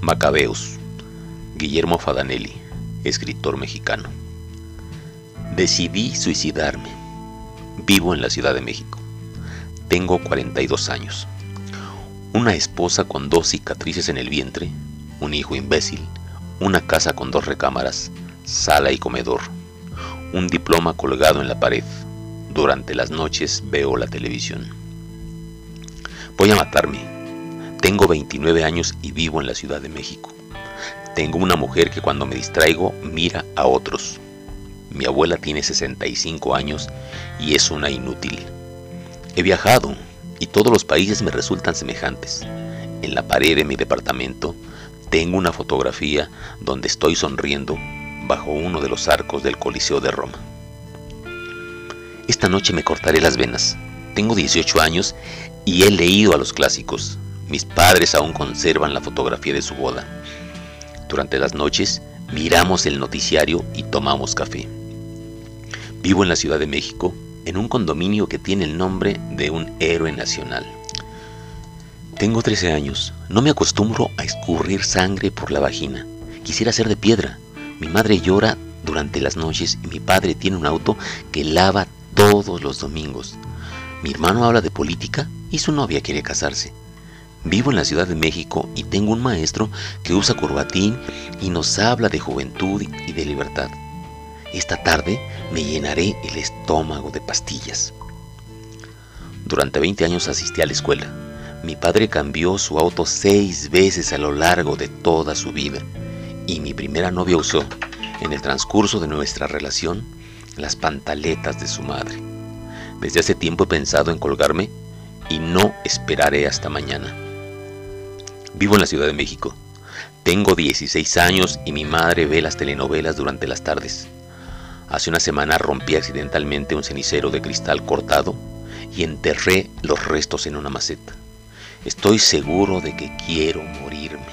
Macabeos. Guillermo Fadanelli, escritor mexicano. Decidí suicidarme. Vivo en la Ciudad de México. Tengo 42 años. Una esposa con dos cicatrices en el vientre, un hijo imbécil, una casa con dos recámaras, sala y comedor, un diploma colgado en la pared. Durante las noches veo la televisión. Voy a matarme. Tengo 29 años y vivo en la Ciudad de México. Tengo una mujer que cuando me distraigo mira a otros. Mi abuela tiene 65 años y es una inútil. He viajado y todos los países me resultan semejantes. En la pared de mi departamento tengo una fotografía donde estoy sonriendo bajo uno de los arcos del Coliseo de Roma. Esta noche me cortaré las venas. Tengo 18 años y he leído a los clásicos. Mis padres aún conservan la fotografía de su boda. Durante las noches miramos el noticiario y tomamos café. Vivo en la Ciudad de México, en un condominio que tiene el nombre de un héroe nacional. Tengo 13 años. No me acostumbro a escurrir sangre por la vagina. Quisiera ser de piedra. Mi madre llora durante las noches y mi padre tiene un auto que lava todos los domingos. Mi hermano habla de política y su novia quiere casarse. Vivo en la Ciudad de México y tengo un maestro que usa corbatín y nos habla de juventud y de libertad. Esta tarde me llenaré el estómago de pastillas. Durante 20 años asistí a la escuela. Mi padre cambió su auto seis veces a lo largo de toda su vida y mi primera novia usó, en el transcurso de nuestra relación, las pantaletas de su madre. Desde hace tiempo he pensado en colgarme y no esperaré hasta mañana. Vivo en la Ciudad de México. Tengo 16 años y mi madre ve las telenovelas durante las tardes. Hace una semana rompí accidentalmente un cenicero de cristal cortado y enterré los restos en una maceta. Estoy seguro de que quiero morirme.